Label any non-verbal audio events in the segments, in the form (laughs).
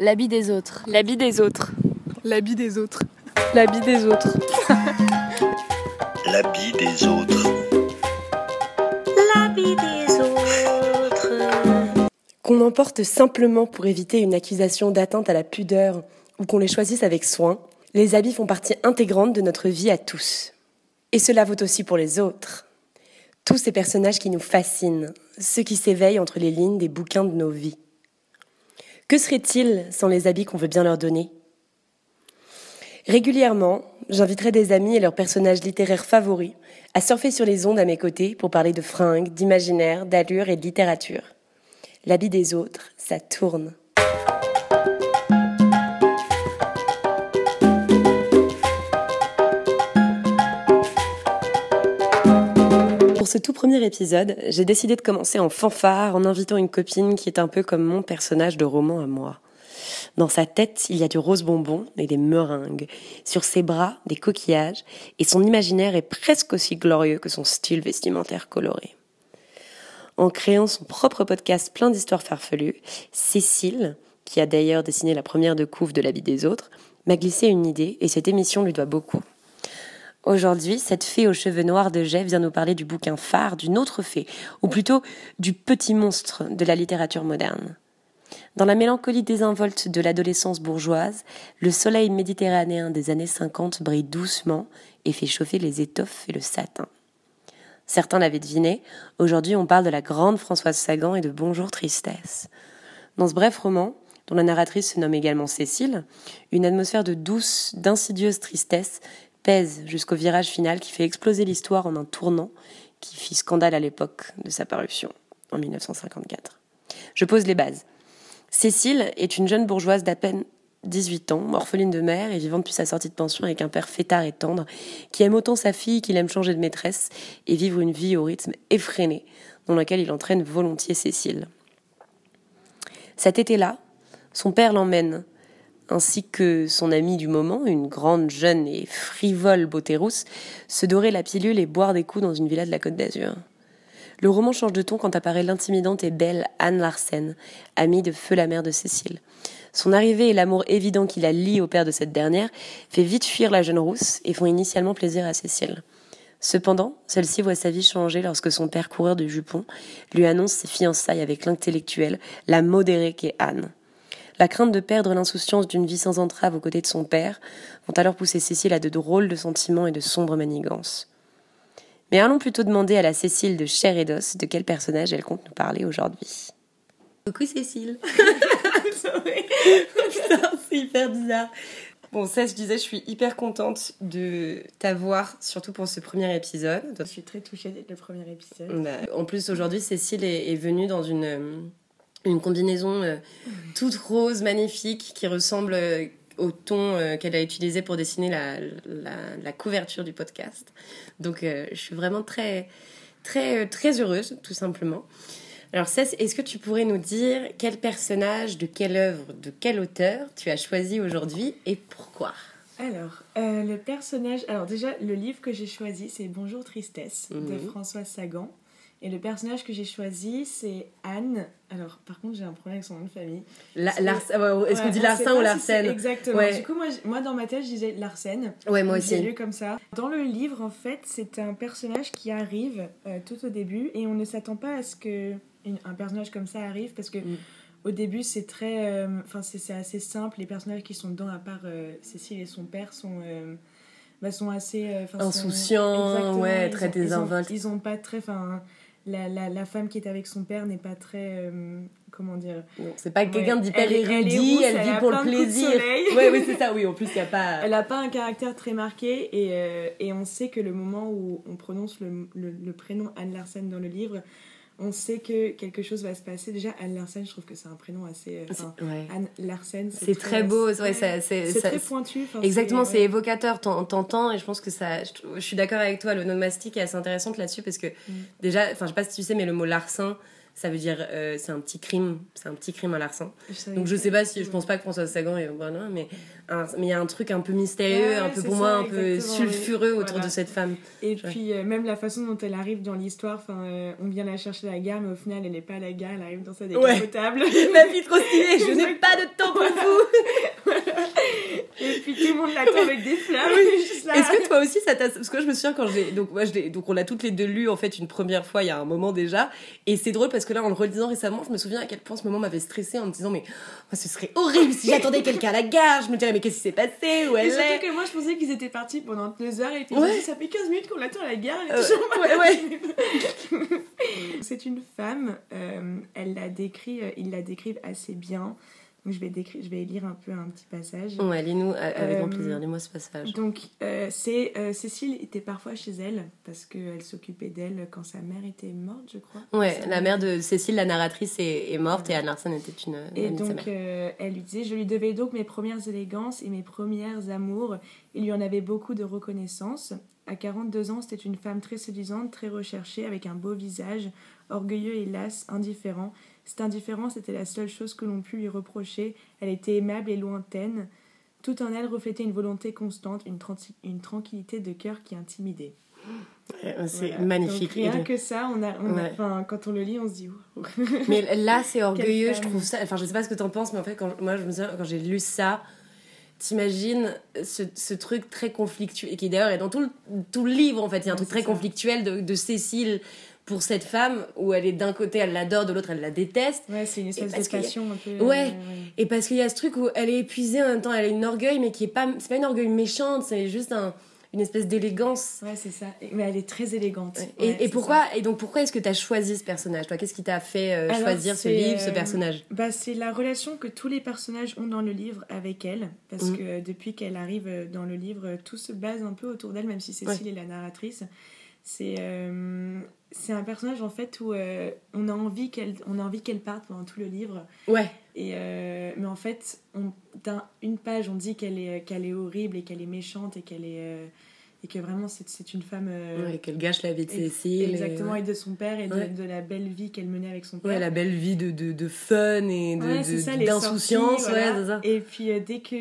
L'habit des autres. L'habit des autres. L'habit des autres. L'habit des autres. L'habit des autres. L'habit des autres. Qu'on emporte simplement pour éviter une accusation d'atteinte à la pudeur ou qu'on les choisisse avec soin, les habits font partie intégrante de notre vie à tous. Et cela vaut aussi pour les autres. Tous ces personnages qui nous fascinent, ceux qui s'éveillent entre les lignes des bouquins de nos vies. Que serait-il sans les habits qu'on veut bien leur donner? Régulièrement, j'inviterai des amis et leurs personnages littéraires favoris à surfer sur les ondes à mes côtés pour parler de fringues, d'imaginaire, d'allure et de littérature. L'habit des autres, ça tourne. Ce tout premier épisode, j'ai décidé de commencer en fanfare en invitant une copine qui est un peu comme mon personnage de roman à moi. Dans sa tête, il y a du rose bonbon et des meringues. Sur ses bras, des coquillages. Et son imaginaire est presque aussi glorieux que son style vestimentaire coloré. En créant son propre podcast plein d'histoires farfelues, Cécile, qui a d'ailleurs dessiné la première de couve de la vie des autres, m'a glissé une idée et cette émission lui doit beaucoup. Aujourd'hui, cette fée aux cheveux noirs de jet vient nous parler du bouquin phare d'une autre fée, ou plutôt du petit monstre de la littérature moderne. Dans la mélancolie désinvolte de l'adolescence bourgeoise, le soleil méditerranéen des années 50 brille doucement et fait chauffer les étoffes et le satin. Certains l'avaient deviné, aujourd'hui on parle de la grande Françoise Sagan et de Bonjour Tristesse. Dans ce bref roman, dont la narratrice se nomme également Cécile, une atmosphère de douce, d'insidieuse tristesse pèse jusqu'au virage final qui fait exploser l'histoire en un tournant qui fit scandale à l'époque de sa parution, en 1954. Je pose les bases. Cécile est une jeune bourgeoise d'à peine 18 ans, orpheline de mère et vivant depuis sa sortie de pension avec un père fêtard et tendre, qui aime autant sa fille qu'il aime changer de maîtresse et vivre une vie au rythme effréné, dans lequel il entraîne volontiers Cécile. Cet été-là, son père l'emmène, ainsi que son amie du moment, une grande, jeune et frivole beauté rousse, se dorer la pilule et boire des coups dans une villa de la Côte d'Azur. Le roman change de ton quand apparaît l'intimidante et belle Anne Larsen, amie de feu la mère de Cécile. Son arrivée et l'amour évident qui la lie au père de cette dernière fait vite fuir la jeune rousse et font initialement plaisir à Cécile. Cependant, celle-ci voit sa vie changer lorsque son père coureur de jupons lui annonce ses fiançailles avec l'intellectuelle, la modérée qu'est Anne. La crainte de perdre l'insouciance d'une vie sans entrave aux côtés de son père vont alors pousser Cécile à de drôles de sentiments et de sombres manigances. Mais allons plutôt demander à la Cécile de chair et d'os de quel personnage elle compte nous parler aujourd'hui. Coucou Cécile (laughs) Putain, c'est hyper bizarre Bon, ça, je disais, je suis hyper contente de t'avoir, surtout pour ce premier épisode. Je suis très touchée d'être le premier épisode. Bah, en plus, aujourd'hui, Cécile est, est venue dans une, euh, une combinaison euh, toute rose, magnifique, qui ressemble euh, au ton euh, qu'elle a utilisé pour dessiner la, la, la couverture du podcast. Donc, je suis vraiment très, très, très heureuse, tout simplement. Alors, Cess, est-ce que tu pourrais nous dire quel personnage, de quelle œuvre, de quel auteur tu as choisi aujourd'hui et pourquoi? Alors, le personnage. Alors, déjà, le livre que j'ai choisi, c'est Bonjour Tristesse de Mhm. Françoise Sagan. Et le personnage que j'ai choisi, c'est Anne. Alors, par contre, j'ai un problème avec son nom de famille. Lars- ah ouais, Est-ce qu'on Ouais, dit pas ou Larsen Exactement. Ouais. Du coup, moi, moi, dans ma tête, je disais Larsen. Ouais, moi Donc, J'ai aussi. lu comme ça. Dans le livre, en fait, c'est un personnage qui arrive euh, tout au début et on ne s'attend pas à ce que une- un personnage comme ça arrive parce que Mm. au début, c'est très, euh, enfin, c'est c'est assez simple. Les personnages qui sont dedans, à part euh, Cécile et son père, sont euh, bah, sont assez euh, sont- Insouciants, ouais, très ont- ils désinvoltes. Ils ont pas très, enfin, la, la, la femme qui est avec son père n'est pas très, euh, comment dire, C'est pas quelqu'un Ouais. d'hyper elle est érudit, elle, elle vit a pour le plaisir. soleil. Ouais, oui, c'est ça, oui. En plus, il a pas. (laughs) Elle n'a pas un caractère très marqué et, euh, et on sait que le moment où on prononce le, le, le prénom Anne Larsen dans le livre, on sait que quelque chose va se passer. Déjà, Anne Larsen, je trouve que c'est un prénom assez... euh, Ouais. Anne Larsen, C'est très beau, ouais, c'est- très pointu. Exactement, c'est ouais. évocateur, t'en- t'entends, et je pense que ça. Je, je suis d'accord avec toi, l'onomastique est assez intéressante là-dessus parce que Mm. déjà, enfin, je sais pas si tu sais, mais le mot larcin, ça veut dire. euh, c'est un petit crime, c'est un petit crime à savais Donc je sais pas si, je pense pas que François Sagan est voilà, mais un- mais il y a un truc un peu mystérieux, Ouais, un peu pour ça, moi un peu sulfureux autour de cette femme. Et Ouais. puis, euh, même la façon dont elle arrive dans l'histoire, enfin, euh, on vient la chercher à la gare, mais au final, elle n'est pas à la gare, elle arrive dans sa Ouais. décapotable. (laughs) Ma fille trop stylée, je (laughs) n'ai pas de temps pour vous. (laughs) avec des fleurs. Est-ce que toi aussi ça t'a parce que je me souviens quand j'ai donc moi je l'ai- donc on l'a toutes les deux lu en fait une première fois il y a un moment déjà et c'est drôle parce que là en le relisant récemment je me souviens à quel point ce moment m'avait stressé en me disant mais oh, ce serait horrible si j'attendais quelqu'un à la gare je me dirais mais qu'est-ce qui s'est passé? Où Et elle surtout est? que moi, je pensais qu'ils étaient partis pendant deux heures et puis Ouais. dit, ça fait 15 minutes qu'on l'attend à la gare. Euh, ouais, arrivée. (laughs) C'est une femme, euh, elle la décrit, euh, ils la décrivent assez bien. Donc je vais, décrire, je vais lire un peu un petit passage. ouais lis-nous euh, avec grand Euh, plaisir lis-moi ce passage Donc, euh, c'est Cécile était parfois chez elle parce qu'elle s'occupait d'elle quand sa mère était morte, je crois. ouais la mère- de Cécile la narratrice est, est morte et Anne Larsen était une, Et amie de sa donc, mère. elle lui disait Je lui devais donc mes premières élégances et mes premières amours. Il lui en avait beaucoup de reconnaissance. À 42 ans, c'était une femme très séduisante, très recherchée, avec un beau visage, orgueilleux et las, indifférent. Cette indifférence était la seule chose que l'on put lui reprocher. Elle était aimable et lointaine. Tout en elle reflétait une volonté constante, une, tranquillité de cœur qui intimidait. Ouais, c'est Voilà. magnifique Donc, rien que ça, on a, on Ouais. quand on le lit, on se dit. (laughs) Mais là, c'est orgueilleux, je trouve ça. Enfin, je sais pas ce que t'en penses, mais en fait, quand, moi, je me souviens, quand j'ai lu ça, t'imagines ce, ce truc très conflictuel, et qui d'ailleurs est dans tout le, tout le livre, en fait. Il y a un Ouais, truc très ça. conflictuel de, de Cécile pour cette femme, où elle est d'un côté, elle l'adore, de l'autre, elle la déteste. Ouais, c'est une espèce de a- un peu. Ouais. euh, Et parce qu'il y a ce truc où elle est épuisée en même temps, elle a une orgueil, mais qui est pas. C'est pas une orgueil méchante, c'est juste un- une espèce d'élégance. Ouais, c'est ça. Mais elle est très élégante. Et, Ouais, pourquoi et donc pourquoi est-ce que tu as choisi ce personnage? Toi qu'est-ce qui t'a fait euh, Alors, choisir ce livre ce euh, personnage? Bah, c'est la relation que tous les personnages ont dans le livre avec elle. Parce Mhm. que depuis qu'elle arrive dans le livre, tout se base un peu autour d'elle, même si Cécile est la narratrice. C'est euh, c'est un personnage en fait où euh, on a envie qu'elle on a envie qu'elle parte pendant tout le livre. ouais Et euh, mais en fait, on, une page, on dit qu'elle est qu'elle est horrible et qu'elle est méchante et qu'elle est et que vraiment c'est une femme. Ouais, qu'elle gâche la vie de et- Cécile. Exactement, Et, et de son père et de, Ouais. de la belle vie qu'elle menait avec son père. la belle vie de, de, de fun et d'insouciance. voilà. Et puis euh, dès que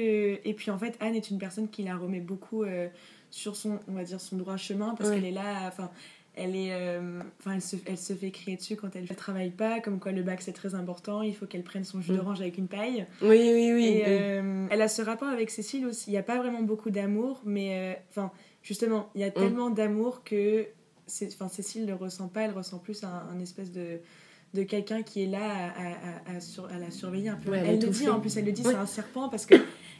et puis en fait Anne est une personne qui la remet beaucoup euh, sur son on va dire son droit chemin parce Ouais. qu'elle est là enfin elle est euh, enfin elle se elle se fait crier dessus quand elle ne travaille pas comme quoi le bac c'est très important il faut qu'elle prenne son jus Mm. d'orange avec une paille Oui, oui, oui. et oui. euh, elle a ce rapport avec Cécile aussi il n'y a pas vraiment beaucoup d'amour mais euh, enfin justement il y a tellement d'amour que enfin Cécile ne ressent pas elle ressent plus un, un espèce de de quelqu'un qui est là à, à, sur- à la surveiller un peu. Ouais, elle le dit en plus, elle le dit, Ouais. c'est un serpent parce que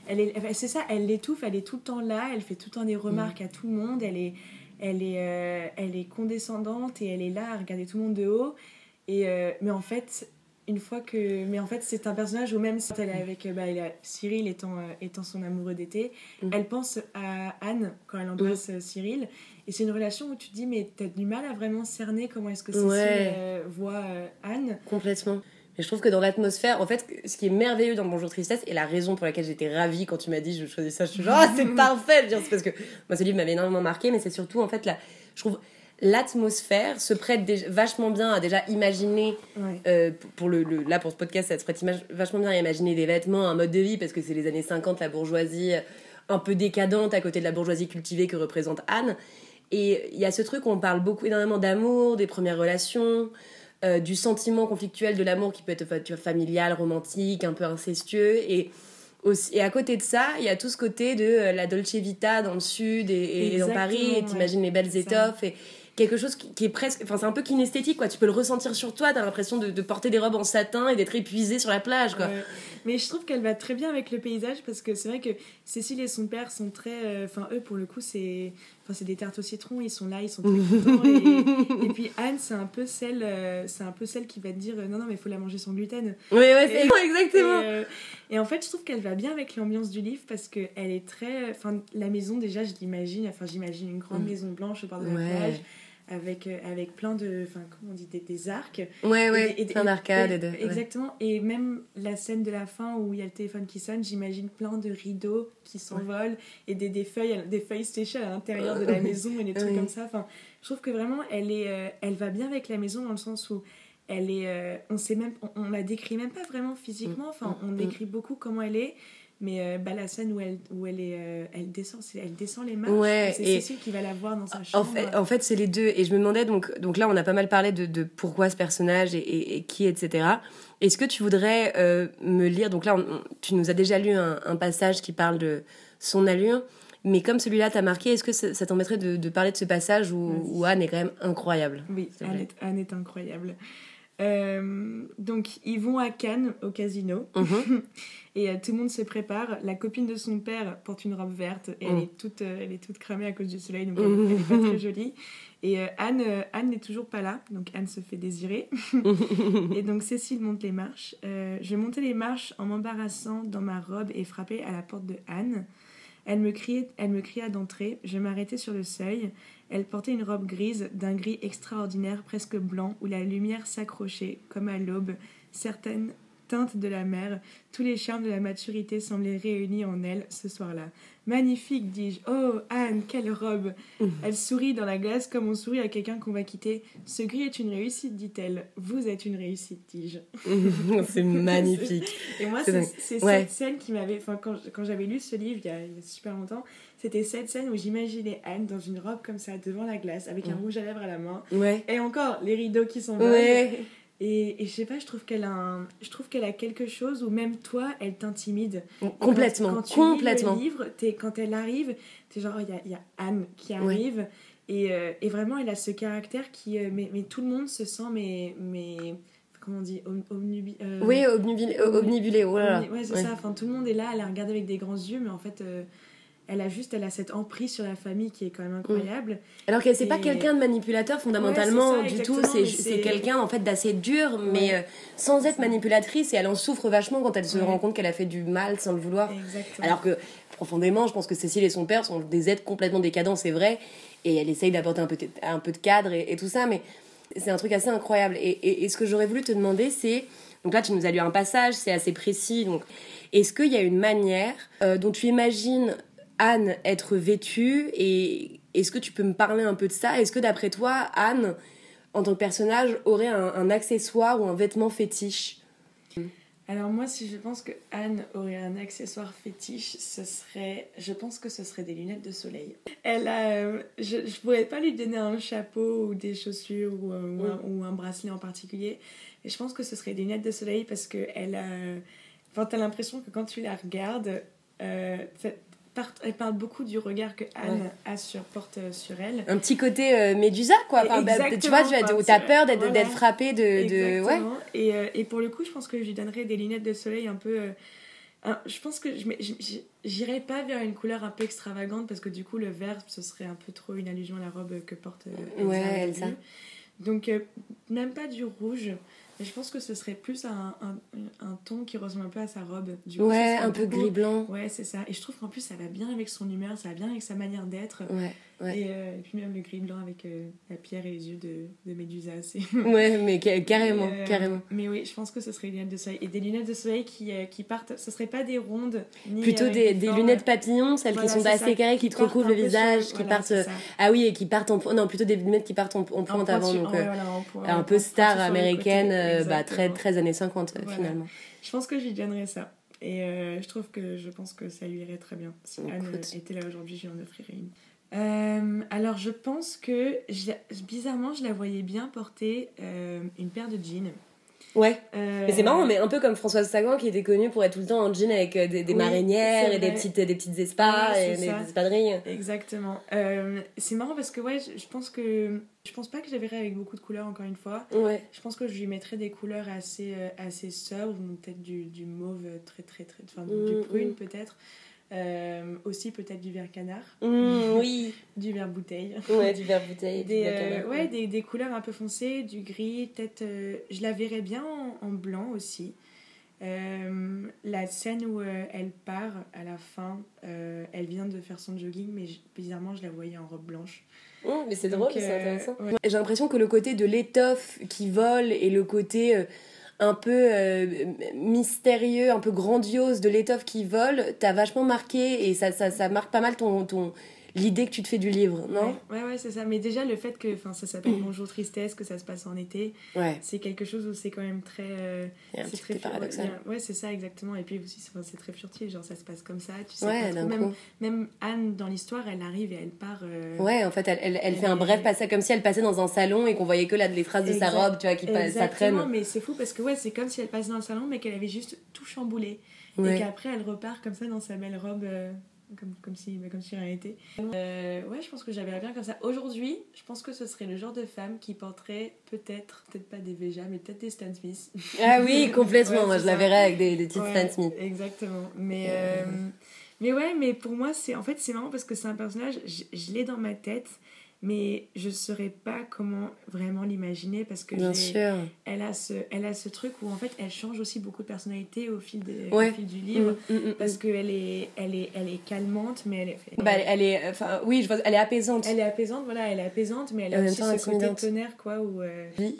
elle est, c'est ça, elle l'étouffe, elle est tout le temps là, elle fait tout le temps des remarques Mm. à tout le monde, elle est, elle est, euh, elle est condescendante et elle est là à regarder tout le monde de haut. Et euh, mais en fait, une fois que, mais en fait, c'est un personnage où même si elle est avec, bah, elle a- Cyril étant, euh, étant son amoureux d'été, Mm. elle pense à Anne quand elle embrasse euh, Cyril. Et c'est une relation où tu te dis, mais t'as du mal à vraiment cerner comment est-ce que Cécile Ouais. voit Anne. Complètement. Mais je trouve que dans l'atmosphère, en fait, ce qui est merveilleux dans Bonjour Tristesse, et la raison pour laquelle j'étais ravie quand tu m'as dit je choisis ça, je suis genre, ah, c'est (laughs) parfait! C'est parce que moi, ce livre m'avait énormément marqué, mais c'est surtout, en fait, je trouve, l'atmosphère se prête déjà- vachement bien à déjà imaginer, Ouais. euh, pour- le, le- là, pour ce podcast, ça se prête vachement bien à imaginer des vêtements, un mode de vie, parce que c'est les années 50, la bourgeoisie euh, un peu décadente à côté de la bourgeoisie cultivée que représente Anne. Et il y a ce truc où on parle beaucoup, énormément d'amour, des premières relations, euh, du sentiment conflictuel de l'amour qui peut être fa- tu vois, familial, romantique, un peu incestueux. Et, aussi, et à côté de ça, il y a tout ce côté de euh, la Dolce Vita dans le sud et, et dans Paris, et t'imagines les belles ça. étoffes. Et quelque chose qui, est presque. Enfin, c'est un peu kinesthétique, quoi. Tu peux le ressentir sur toi, t'as l'impression de, de porter des robes en satin et d'être épuisé sur la plage, quoi. Ouais. Mais je trouve qu'elle va très bien avec le paysage parce que c'est vrai que Cécile et son père sont très. euh, Enfin, eux, pour le coup, c'est. Enfin, c'est des tartes au citron, ils sont là, ils sont (laughs) très contents. et, et puis Anne, c'est un peu celle, euh, c'est un peu celle qui va te dire euh, non, non, mais il faut la manger sans gluten. Oui, ouais, c'est exactement. Et, euh, et en fait, je trouve qu'elle va bien avec l'ambiance du livre parce que elle est très. Enfin, la maison, déjà, je l'imagine. Enfin, j'imagine une grande Mm. maison blanche au bord de la Ouais. plage avec, euh, avec plein de. Enfin, comment on dit Des, des arcs. Ouais, ouais, Et- et- plein d'arcades et de. ouais. Exactement. Et même la scène de la fin où il y a le téléphone qui sonne, j'imagine plein de rideaux qui s'envolent et des, des feuilles, des feuilles séchées à l'intérieur de la maison et des trucs Oui. comme ça. Enfin, je trouve que vraiment, elle est, euh, elle va bien avec la maison dans le sens où elle est, euh, on sait même, on, on la décrit même pas vraiment physiquement. Enfin, on Mm. décrit beaucoup comment elle est. Mais euh, bah, la scène où elle, où elle, est, euh, elle, descend, c'est- elle descend les marches. Ouais, c'est Cécile qui va la voir dans sa En chambre. fait, en fait c'est les deux. Et je me demandais, donc, donc là, on a pas mal parlé de, de pourquoi ce personnage et, et- et qui, etc. Est-ce que tu voudrais euh, me lire Donc là, on- on- tu nous as déjà lu un, un passage qui parle de son allure. Mais comme celui-là t'a marqué, est-ce que ça, ça t'embêterait de, de parler de ce passage où, Anne est quand même incroyable Oui, Anne est, Anne est incroyable. Euh, donc, ils vont à Cannes, au casino, Mhm. (laughs) et euh, tout le monde se prépare. La copine de son père porte une robe verte, et elle, Mm. est toute, euh, elle est toute cramée à cause du soleil, donc elle, elle est pas très jolie. Et Anne, Anne n'est toujours pas là, donc Anne se fait désirer. (laughs) et donc Cécile monte les marches. Je montais les marches en m'embarrassant dans ma robe et frappais à la porte de Anne. Elle me, criait, elle me cria d'entrer. Je m'arrêtais sur le seuil. Elle portait une robe grise, d'un gris extraordinaire, presque blanc, où la lumière s'accrochait, comme à l'aube, certaines teintes de la mer. Tous les charmes de la maturité semblaient réunis en elle ce soir-là. Magnifique, dis-je. Oh, Anne, quelle robe (laughs) Elle sourit dans la glace comme on sourit à quelqu'un qu'on va quitter. Ce gris est une réussite, dit-elle. Vous êtes une réussite, dis-je. (laughs) c'est magnifique. Et moi, C'est Ouais. cette scène qui m'avait. Enfin, quand, quand j'avais lu ce livre il y, a, il y a super longtemps, c'était cette scène où j'imaginais Anne dans une robe comme ça, devant la glace, avec un Mm. rouge à lèvres à la main. Ouais. Et encore, les rideaux qui s'envolent. Ouais. Et, et je sais pas, je trouve qu'elle a, un- je trouve qu'elle a quelque chose où même toi, elle t'intimide. Quand- Complètement. Quand, tu complètement. lis le livre, quand elle arrive, t'es genre, il y a, il y a Anne qui arrive. Et, euh, et vraiment, elle a ce caractère qui. euh, mais, mais tout le monde se sent, mais. mais comment on dit om- omnubi- euh, Oui, oh là là. omni- Ouais, c'est Ouais. ça. Enfin, tout le monde est là, elle la regarde avec des grands yeux, mais en fait. Elle a juste elle a cette emprise sur la famille qui est quand même incroyable Alors que c'est pas quelqu'un de manipulateur fondamentalement Ouais, c'est ça, du tout, c'est quelqu'un en fait d'assez dur, mais Ouais. euh, sans être manipulatrice et elle en souffre vachement quand elle se Ouais. rend compte qu'elle a fait du mal sans le vouloir. exactement Alors que profondément, je pense que Cécile et son père sont des êtres complètement décadents, c'est vrai, et elle essaye d'apporter un peu, de- un peu de cadre et, et tout ça, mais c'est un truc assez incroyable. Et, et- et ce que j'aurais voulu te demander, c'est, donc là tu nous as lu un passage, c'est assez précis, donc est-ce qu'il y a une manière euh, dont tu imagines Anne être vêtue et est-ce que tu peux me parler un peu de ça? Est-ce que d'après toi, Anne, en tant que personnage, aurait un, un accessoire ou un vêtement fétiche? Alors moi, si je pense que Anne aurait un accessoire fétiche, ce serait, je pense que ce serait des lunettes de soleil. Elle a, euh, je, je pourrais pas lui donner un chapeau ou des chaussures ou, euh, ou un, ou un bracelet en particulier, mais je pense que ce serait des lunettes de soleil parce que elle a, enfin t'as l'impression que quand tu la regardes, euh, part- elle parle beaucoup du regard que Anne Ouais. a sur, porte euh, sur elle. un petit côté euh, Médusa quoi enfin, bah, tu vois tu as, peur d'être voilà. d'être frappé de, de ouais. Et, euh, et pour le coup, je pense que je lui donnerais des lunettes de soleil un peu. euh, un- je pense que je mets- j- j- j'irais pas vers une couleur un peu extravagante parce que du coup, le vert, ce serait un peu trop une allusion à la robe que porte Elsa. Ouais, Elsa. Donc, même pas du rouge. Mais je pense que ce serait plus un, un, un ton qui ressemble un peu à sa robe. Du coup, ouais un peu beaucoup- gris blanc Ouais, c'est ça. Et je trouve qu'en plus, ça va bien avec son humeur, ça va bien avec sa manière d'être. ouais ouais Et, euh, et puis même le gris blanc avec euh, la pierre et les yeux de, de Médusa. (laughs) Ouais mais ca- carrément euh, carrément Mais oui, je pense que ce serait des lunettes de soleil. Et des lunettes de soleil qui, qui partent, ce serait pas des rondes, ni plutôt des, lunettes papillons celles Voilà, qui sont assez carrées qui te recouvrent le peu sur- visage qui voilà, partent ah oui et qui partent en non plutôt des lunettes qui partent en, en pointe avant donc ouais, voilà, en point- un peu star américaine côté, euh, bah, très très années 50 euh, Voilà. finalement Je pense que je lui donnerais ça. Et euh, je trouve que je pense que ça lui irait très bien. Si Anne Écoute. était là aujourd'hui, je lui en offrirais une. Euh, alors je pense que je bizarrement je la voyais bien porter euh, une paire de jeans. Ouais Euh, mais c'est marrant mais un peu comme Françoise Sagan qui était connue pour être tout le temps en jean avec euh, des, des Oui, marinières et des petites des petites espas Ouais, et des, espadrilles Exactement. Euh, c'est marrant parce que ouais, je, je pense que je pense pas que je la verrais avec beaucoup de couleurs encore une fois. ouais Je pense que je lui mettrais des couleurs assez euh, assez sobres, peut-être du, du mauve très très très, enfin Mm, du prune mm. peut-être. Euh, aussi peut-être du vert canard, Mmh, (laughs) oui du vert bouteille. ouais du verre bouteille (laughs) Des, euh, ouais, des, des couleurs un peu foncées, du gris, peut-être. euh, je la verrais bien en, en blanc aussi. Euh, la scène où euh, elle part à la fin, euh, elle vient de faire son jogging, mais je- bizarrement, je la voyais en robe blanche. Mmh, mais c'est Donc, drôle, c'est intéressant. ouais. J'ai l'impression que le côté de l'étoffe qui vole et le côté euh, un peu euh, mystérieux, un peu grandiose de l'étoffe qui vole, t'as vachement marqué et ça, ça, ça marque pas mal ton, ton, l'idée que tu te fais du livre, non Ouais, ouais, ouais, c'est ça. Mais déjà, le fait que ça s'appelle Bonjour Tristesse, que ça se passe en été, Ouais, c'est quelque chose où c'est quand même très. euh, c'est très paradoxal. ouais, c'est ça, exactement. Et puis aussi, c'est très furtif, genre ça se passe comme ça, tu sais Ouais, pas Même, même Anne, dans l'histoire, elle arrive et elle part. euh, Ouais, en fait, elle, elle, elle fait un bref passage comme si elle passait dans un salon et qu'on voyait que là, les phrases de sa robe, tu vois, qui ça traîne. Exactement, mais c'est fou parce que ouais, c'est comme si elle passait dans le salon, mais qu'elle avait juste tout chamboulé. Et qu'après, elle repart comme ça dans sa belle robe, euh, comme, comme, si, bah, comme si rien n'était. Euh, ouais, je pense que j'avais bien comme ça. Aujourd'hui, je pense que ce serait le genre de femme qui porterait peut-être, peut-être pas des Veja, mais peut-être des Stan Smith. Ah oui, (laughs) complètement. Ouais, Moi, je la verrais avec des, des petites Ouais, Stan Smith. Exactement. Mais, euh, mais ouais, mais pour moi, c'est en fait, c'est marrant parce que c'est un personnage, je, je l'ai dans ma tête, mais je saurais pas comment vraiment l'imaginer parce que Bien sûr. elle a ce elle a ce truc où en fait elle change aussi beaucoup de personnalité au fil des Ouais. au fil du livre Mm, mm, mm, parce qu'elle est elle est elle est calmante mais elle est Bah, elle, elle est, enfin, oui, je vois, elle est apaisante. elle est apaisante voilà elle est apaisante mais elle a aussi ce côté tonnerre quoi où euh, Oui.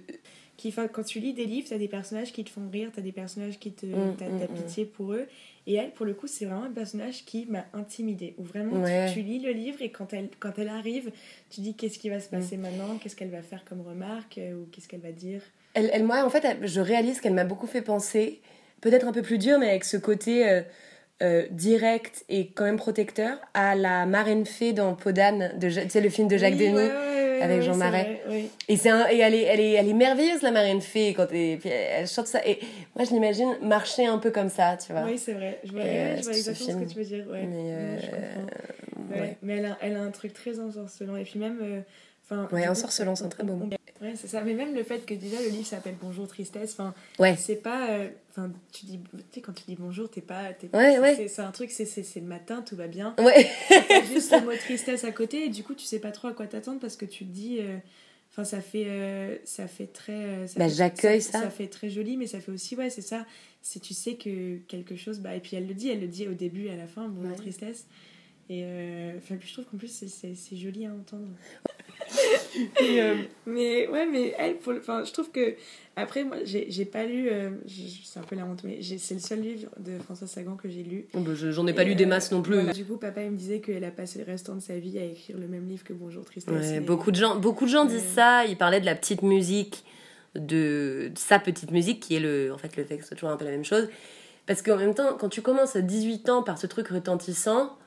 qui quand tu lis des livres t'as des personnages qui te font rire t'as des personnages qui te Mm, t'as pitié pour eux et elle pour le coup c'est vraiment un personnage qui m'a intimidée où vraiment tu- Ouais. tu, lis le livre et quand elle quand elle arrive tu dis qu'est-ce qui va Mm. se passer maintenant? Qu'est-ce qu'elle va faire comme remarque euh, ou qu'est-ce qu'elle va dire? Elle, elle, moi, en fait, je réalise qu'elle m'a beaucoup fait penser, peut-être un peu plus dur, mais avec ce côté euh, euh, direct et quand même protecteur, à la marraine fée dans Podane, de, tu sais, le film de Jacques Oui, Denis. ouais, ouais, ouais, avec Jean Marais. vrai. Et, c'est un- et elle, est, elle, est, elle est merveilleuse, la marraine fée, quand elle, puis elle, chante ça. Et moi, je l'imagine marcher un peu comme ça, tu vois. Oui, c'est vrai. Je vois, euh, je vois exactement ce que tu veux dire. Ouais. Mais, euh, je comprends. Mais elle a, elle a un truc très ensorcelant. Et puis même. Enfin Ouais, du coup, ensorcelant, c'est un très beau mot. Ouais, c'est ça. Mais même le fait que déjà le livre s'appelle Bonjour Tristesse, enfin, Ouais. c'est pas. euh, Enfin, tu dis. Tu sais, quand tu dis bonjour, t'es pas. t'es- Ouais, c'est- ouais. c'est- un truc, c'est le matin, tout va bien. Ouais. (laughs) Juste le mot tristesse à côté et du coup, tu sais pas trop à quoi t'attendre parce que tu te dis. euh, Enfin, ça fait, euh, ça fait très. ça Bah, j'accueille ça. ça. Ça fait très joli, mais ça fait aussi, ouais, c'est ça. Si tu sais que quelque chose. Bah, et puis elle le dit, elle le dit au début et à la fin, bonjour Ouais. tristesse. Et euh, enfin, puis je trouve qu'en plus, c'est joli à entendre. Euh, (laughs) Mais ouais, mais elle, pour je trouve que. Après, moi, j'ai pas lu. euh, c'est un peu la honte, mais c'est le seul livre de François Sagan que j'ai lu. bon, bah, je- J'en ai pas Et, lu des euh, masses non plus. voilà. Du coup, papa, il me disait qu'elle a passé le restant de sa vie à écrire le même livre que Bonjour Tristesse. Ouais, beaucoup de gens, beaucoup de gens disent ça. Ils parlaient de la petite musique, de, de sa petite musique qui est le, en fait, le texte, c'est toujours un peu la même chose. Parce qu'en même temps, quand tu commences à 18 ans par ce truc retentissant,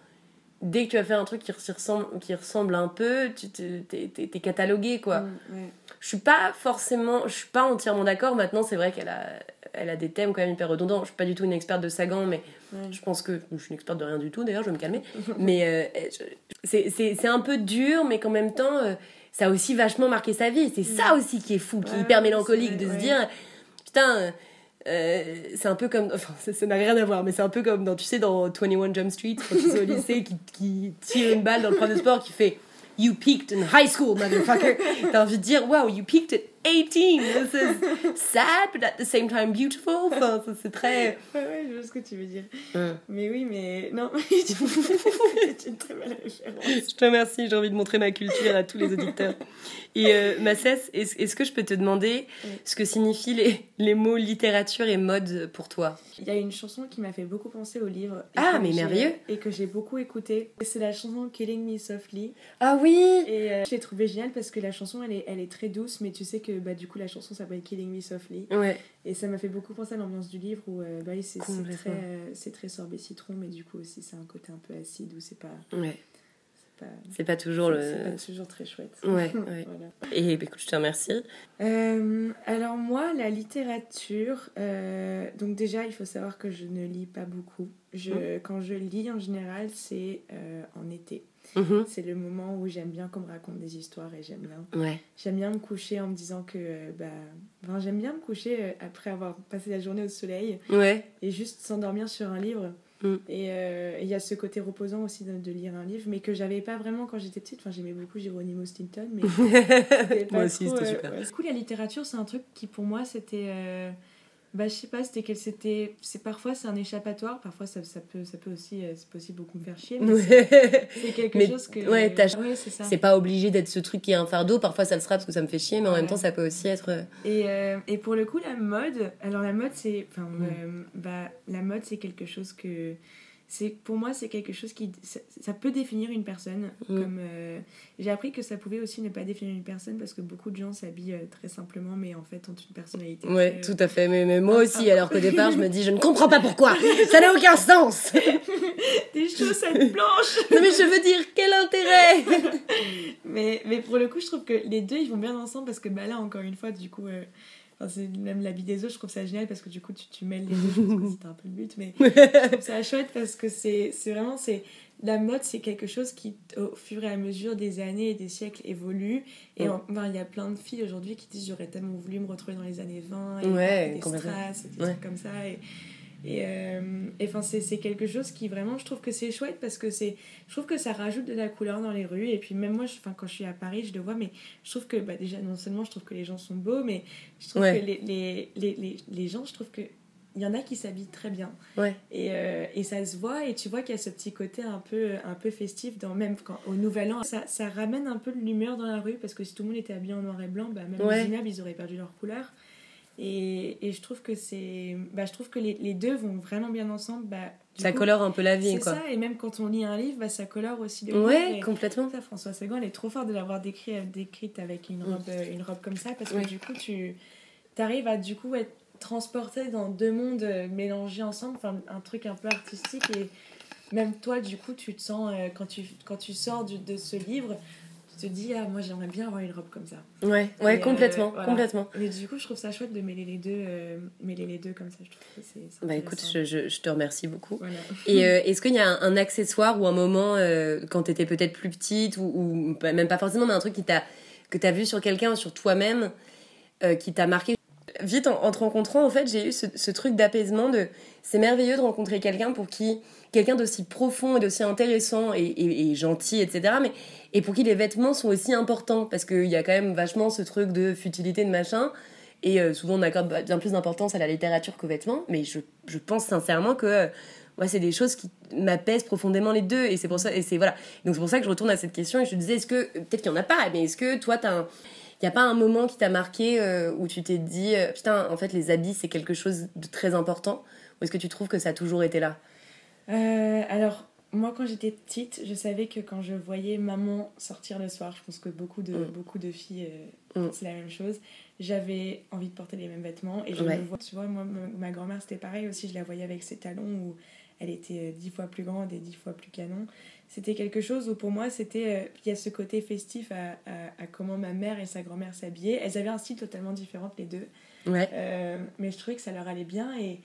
dès que tu as fait un truc qui ressemble, qui ressemble un peu, tu te- t'es, t'es- t'es catalogué quoi. Mm. Je suis pas forcément, je suis pas entièrement d'accord. Maintenant, c'est vrai qu'elle a, elle a des thèmes quand même hyper redondants. Je suis pas du tout une experte de Sagan, mais je pense que je suis une experte de rien du tout. D'ailleurs, je vais me calmer. (laughs) mais euh, je- c'est, c'est, c'est un peu dur, mais qu'en même temps, euh, ça a aussi vachement marqué sa vie. C'est ça aussi qui est fou, qui est hyper mélancolique de se dire, putain. Euh, c'est un peu comme enfin ça n'a rien à voir mais c'est un peu comme dans tu sais dans 21 Jump Street quand ils sont au lycée qui, qui tire une balle dans le prof de sport qui fait You peaked in high school, motherfucker. T'as envie de dire, wow, you peaked at 18. This is sad, but at the same time beautiful. Enfin, ça, c'est très. Ouais, ouais, je vois ce que tu veux dire. Mais oui, mais non, (laughs) c'est une très belle référence. Je te remercie, j'ai envie de montrer ma culture à tous les auditeurs. Et euh, Massès, est-ce que je peux te demander ce que signifient les, les mots littérature et mode pour toi? Il y a une chanson qui m'a fait beaucoup penser au livre. Ah, mais merveilleux. Et que j'ai beaucoup écouté. C'est la chanson Killing Me Softly. Ah oui Et euh, je l'ai trouvée géniale parce que la chanson, elle est, elle est très douce, mais tu sais que bah, du coup, la chanson s'appelle Killing Me Softly. Ouais. Et ça m'a fait beaucoup penser à l'ambiance du livre où euh, bah, c'est très, euh, très sorbet citron, mais du coup aussi, c'est un côté un peu acide où c'est pas. Ouais. c'est pas pas toujours le. c'est pas toujours très chouette. Ouais, ouais. (laughs) Voilà. Et bah, écoute, je te remercie. Euh, alors moi, la littérature, euh, donc déjà, il faut savoir que je ne lis pas beaucoup. Je, Mmh. Quand je lis, en général, c'est euh, en été. Mhm. C'est le moment où j'aime bien qu'on me raconte des histoires et j'aime bien. Ouais. J'aime bien me coucher en me disant que... euh, bah, enfin, j'aime bien me coucher euh, après avoir passé la journée au soleil Ouais. et juste s'endormir sur un livre. Mm. Et euh, il y a ce côté reposant aussi de, de lire un livre, mais que j'avais pas vraiment quand j'étais petite. Enfin, j'aimais beaucoup Geronimo Stilton, mais (laughs) pas Moi aussi, c'était euh, super. ouais. Du coup, la littérature, c'est un truc qui pour moi, c'était. euh, bah, je sais pas, c'était qu'elle c'était. C'est parfois c'est un échappatoire, parfois ça, ça peut ça peut aussi euh, c'est possible beaucoup me faire chier. Mais c'est- Ouais. c'est quelque Mais- chose que. ouais, Ouais, c'est ça. C'est pas obligé d'être ce truc qui est un fardeau. Parfois, ça le sera parce que ça me fait chier, mais en même temps, ça peut aussi être. euh, Et, euh, et pour le coup, la mode, alors la mode, c'est. Enfin, Mm. euh, bah, la mode, c'est quelque chose que. C'est, pour moi, c'est quelque chose qui. Ça, ça peut définir une personne. Mm. Comme, euh, j'ai appris que ça pouvait aussi ne pas définir une personne parce que beaucoup de gens s'habillent euh, très simplement, mais en fait ont une personnalité. Ouais, très, euh, tout à fait. Mais, mais moi Ah, aussi, (laughs) alors qu'au départ, je me dis, je ne comprends pas pourquoi. (laughs) Ça n'a aucun sens. (laughs) Des chaussettes blanches Non, mais je veux dire, quel intérêt mais, mais pour le coup, je trouve que les deux, ils vont bien ensemble parce que bah, là, encore une fois, du coup. euh, Enfin, même l'habit des autres, je trouve ça génial parce que du coup, tu, tu mêles les choses, c'était un peu le but, mais (laughs) je trouve ça chouette parce que c'est vraiment, c'est la mode, c'est quelque chose qui, au fur et à mesure des années et des siècles, évolue. Et enfin, il y a plein de filles aujourd'hui qui disent J'aurais tellement voulu me retrouver dans les années 20 et Ouais, des strass et des Ouais. trucs comme ça. Et, et, euh, et enfin, c'est c'est quelque chose qui vraiment, je trouve que c'est chouette parce que c'est, je trouve que ça rajoute de la couleur dans les rues. Et puis, même moi, je, quand je suis à Paris, je le vois, mais je trouve que, bah, déjà, non seulement je trouve que les gens sont beaux, mais je trouve Ouais. que les, les, les, les, les gens, je trouve que. Il y en a qui s'habillent très bien. Ouais. Et, euh, et ça se voit, et tu vois qu'il y a ce petit côté un peu, un peu festif, dans, même quand, au Nouvel An. Ça, ça ramène un peu de l'humeur dans la rue, parce que si tout le monde était habillé en noir et blanc, bah, même Ouais. les immeubles, ils auraient perdu leur couleur. Et, et je trouve que c'est bah, je trouve que les, les deux vont vraiment bien ensemble bah, Ça coup, colore un peu la vie, c'est quoi. ça et même quand on lit un livre bah, ça colore aussi les Ouais, complètement. ça François Sagan elle est trop forte de l'avoir décrit, décrite avec une Mm. robe, euh, une robe comme ça parce que Ouais. du coup tu arrives à du coup être transporté dans deux mondes euh, mélangés ensemble enfin un truc un peu artistique et même toi du coup tu te sens euh, quand tu quand tu sors du- de ce livre tu te dis ah moi j'aimerais bien avoir une robe comme ça Ouais, ouais, Et, euh, complètement, voilà. complètement. mais du coup, je trouve ça chouette de mêler les deux, euh, mêler les deux comme ça. Je trouve que c'est. c'est Bah écoute, je, je, je te remercie beaucoup. Voilà. Et euh, est-ce qu'il y a un, un accessoire ou un moment quand tu étais peut-être plus petite ou, même pas forcément, mais un truc qui t'a que tu as vu sur quelqu'un ou sur toi-même qui t'a marqué? Vite, en, en te rencontrant, en fait, j'ai eu ce, ce truc d'apaisement de c'est merveilleux de rencontrer quelqu'un pour qui quelqu'un d'aussi profond et d'aussi intéressant et, gentil, etc. Mais et pour qui les vêtements sont aussi importants parce qu'il y a quand même vachement ce truc de futilité de machin. Et euh, souvent, on accorde bien plus d'importance à la littérature qu'aux vêtements. Mais je, pense sincèrement que euh, ouais, c'est des choses qui m'apaisent profondément les deux. Et c'est pour ça, et c'est voilà. Donc c'est pour ça que je retourne à cette question et je te disais, est-ce que peut-être qu'il y en a pas, mais est-ce que toi, t'as il n'y a pas un moment qui t'a marqué euh, où tu t'es dit, euh, putain, en fait, les habits, c'est quelque chose de très important Ou est-ce que tu trouves que ça a toujours été là? Euh, alors, moi, quand j'étais petite, je savais que quand je voyais maman sortir le soir, je pense que beaucoup de, Mm. beaucoup de filles, euh, Mm. c'est la même chose. J'avais envie de porter les mêmes vêtements. Et je Ouais. me vois, tu vois, moi, ma, grand-mère, c'était pareil aussi. Je la voyais avec ses talons où elle était euh, dix fois plus grande et dix fois plus canon. C'était quelque chose où pour moi, c'était. euh, Il y a ce côté festif à, à- à comment ma mère et sa grand-mère s'habillaient. Elles avaient un style totalement différent, les deux. Ouais. Euh, mais je trouvais que ça leur allait bien et,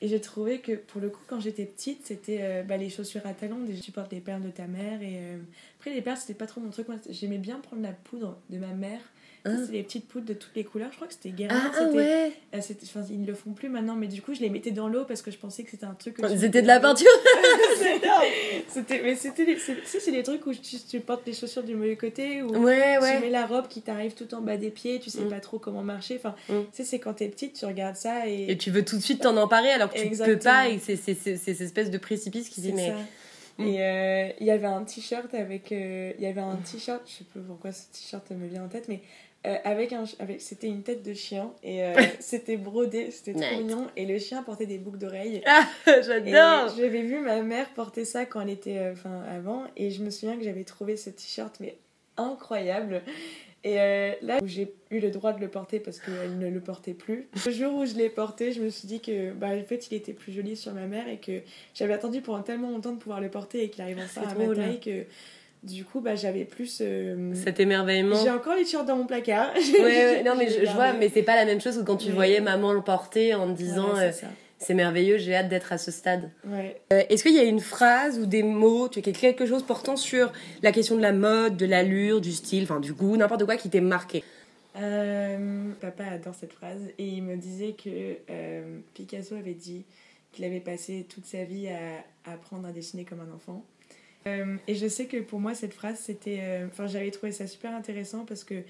et j'ai trouvé que pour le coup quand j'étais petite c'était euh, bah, les chaussures à talons déjà tu portes les perles de ta mère et euh, après les perles c'était pas trop mon truc. Moi j'aimais bien prendre la poudre de ma mère Ah. c'est les petites poudres de toutes les couleurs je crois que c'était Guérin Ah, ah, ouais euh, enfin, ils ne le font plus maintenant mais du coup je les mettais dans l'eau parce que je pensais que c'était un truc que mettais de la peinture (laughs) (laughs) c'était mais c'était c'est les trucs où tu, tu portes les chaussures du mauvais côté ou Ouais, tu mets ouais. la robe qui t'arrive tout en bas des pieds, tu sais Mm. pas trop comment marcher. Enfin, Mm. tu sais, c'est quand t'es petite, tu regardes ça et. Et tu veux tout de suite t'en emparer alors que tu Exactement. peux pas et c'est c'est- c'est- cette espèce de précipice qui dit mais ça. Mm. Euh, il y avait un t-shirt avec. euh, Il y avait un t-shirt, je sais pas pourquoi ce t-shirt me vient en tête, mais. Euh, avec un avec c'était une tête de chien et euh, (laughs) c'était brodé c'était trop Nice. mignon et le chien portait des boucles d'oreilles Ah, (laughs) et j'adore j'avais vu ma mère porter ça quand elle était euh, enfin avant et je me souviens que j'avais trouvé ce t-shirt mais incroyable et là où j'ai eu le droit de le porter parce qu'elle ne le portait plus le jour où je l'ai porté je me suis dit que bah en fait il était plus joli sur ma mère et que j'avais attendu pendant tellement longtemps de pouvoir le porter et qu'il arrive enfin C'est à ma drôle. taille que du coup bah j'avais plus euh, Cet émerveillement. j'ai encore les t-shirts dans mon placard Ouais, (laughs) ouais, non mais je, je vois, mais c'est pas la même chose que quand tu voyais maman le porter en te disant euh, c'est merveilleux, j'ai hâte d'être à ce stade. ouais Euh, Est-ce qu'il y a une phrase ou des mots, tu as quelque chose portant sur la question de la mode, de l'allure, du style, enfin du goût, n'importe quoi qui t'ait marqué? Euh, papa adore cette phrase et il me disait que Picasso avait dit qu'il avait passé toute sa vie à apprendre à dessiner comme un enfant. Euh, et je sais que pour moi cette phrase c'était, euh, enfin j'avais trouvé ça super intéressant parce que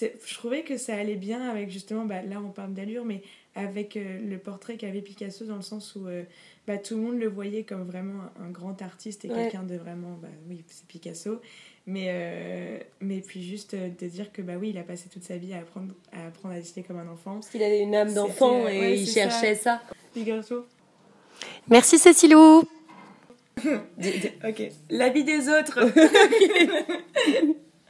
je trouvais que ça allait bien avec justement, bah, là on parle d'allure, mais avec euh, le portrait qu'avait Picasso dans le sens où euh, bah, tout le monde le voyait comme vraiment un, grand artiste et Ouais. quelqu'un de vraiment, bah oui c'est Picasso, mais, euh, mais puis juste de dire que bah oui, il a passé toute sa vie à apprendre à, apprendre à dessiner comme un enfant. Parce qu'il avait une âme d'enfant et ouais, il cherchait ça. Picasso. Merci Cécilou (laughs) Ok. L'habit des autres. (laughs)